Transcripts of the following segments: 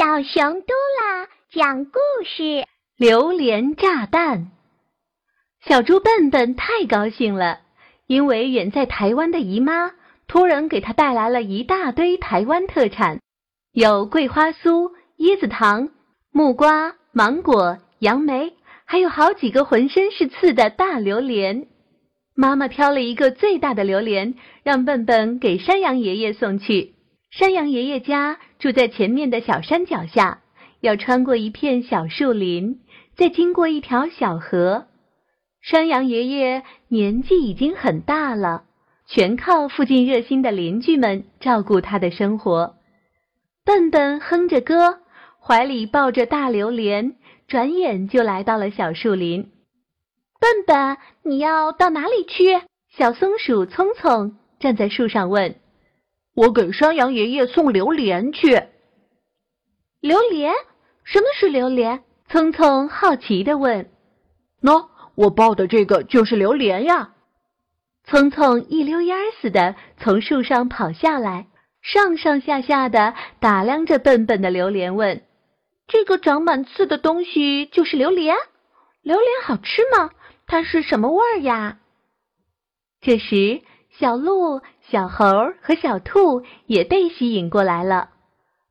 小熊嘟啦讲故事：榴莲炸弹。小猪笨笨太高兴了，因为远在台湾的姨妈突然给他带来了一大堆台湾特产，有桂花酥、椰子糖、木瓜、芒果、杨梅，还有好几个浑身是刺的大榴莲。妈妈挑了一个最大的榴莲，让笨笨给山羊爷爷送去。山羊爷爷家住在前面的小山脚下，要穿过一片小树林，再经过一条小河。山羊爷爷年纪已经很大了，全靠附近热心的邻居们照顾他的生活。笨笨哼着歌，怀里抱着大榴莲，转眼就来到了小树林。笨笨，你要到哪里去？小松鼠聪聪站在树上问：“我给山羊爷爷送榴莲去。”榴莲？什么是榴莲？聪聪好奇地问。“喏，我抱的这个就是榴莲呀！”聪聪一溜烟似的从树上跑下来，上上下下的打量着笨笨的榴莲，问：“这个长满刺的东西就是榴莲？榴莲好吃吗？”它是什么味儿呀？这时，小鹿、小猴和小兔也被吸引过来了。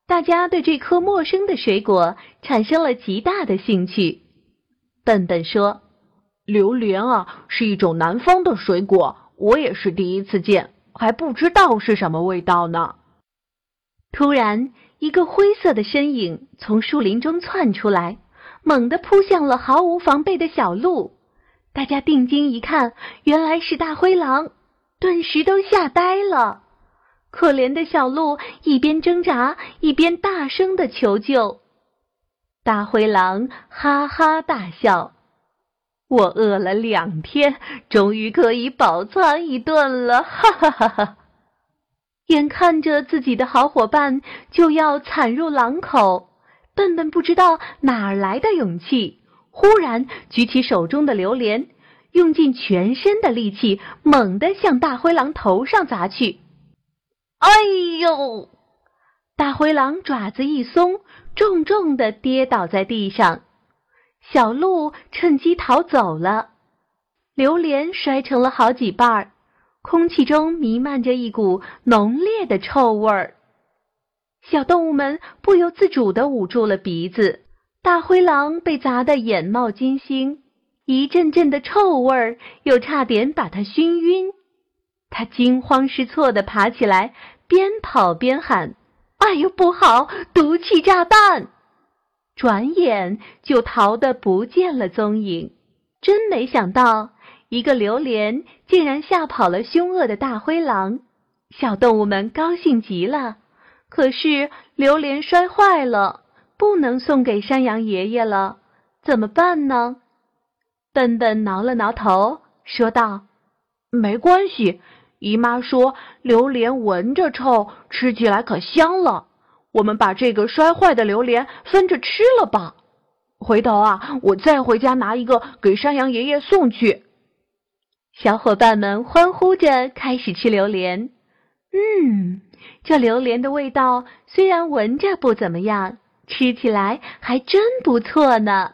大家对这颗陌生的水果产生了极大的兴趣。笨笨说：“榴莲啊，是一种南方的水果，我也是第一次见，还不知道是什么味道呢。”突然，一个灰色的身影从树林中窜出来，猛地扑向了毫无防备的小鹿。大家定睛一看，原来是大灰狼，顿时都吓呆了。可怜的小鹿一边挣扎，一边大声的求救。大灰狼哈哈大笑：“我饿了两天，终于可以饱餐一顿了！”哈哈哈哈！眼看着自己的好伙伴就要惨入狼口，笨笨不知道哪儿来的勇气。忽然举起手中的榴莲，用尽全身的力气，猛地向大灰狼头上砸去。哎呦！大灰狼爪子一松，重重的跌倒在地上。小鹿趁机逃走了，榴莲摔成了好几瓣儿，空气中弥漫着一股浓烈的臭味儿。小动物们不由自主的捂住了鼻子。大灰狼被砸得眼冒金星，一阵阵的臭味儿又差点把他熏晕。他惊慌失措地爬起来，边跑边喊：“哎呦，不好！毒气炸弹！”转眼就逃得不见了踪影。真没想到，一个榴莲竟然吓跑了凶恶的大灰狼。小动物们高兴极了。可是榴莲摔坏了。不能送给山羊爷爷了，怎么办呢？笨笨挠了挠头，说道：“没关系，姨妈说榴莲闻着臭，吃起来可香了。我们把这个摔坏的榴莲分着吃了吧。回头啊，我再回家拿一个给山羊爷爷送去。”小伙伴们欢呼着开始吃榴莲。嗯，这榴莲的味道虽然闻着不怎么样。吃起来还真不错呢。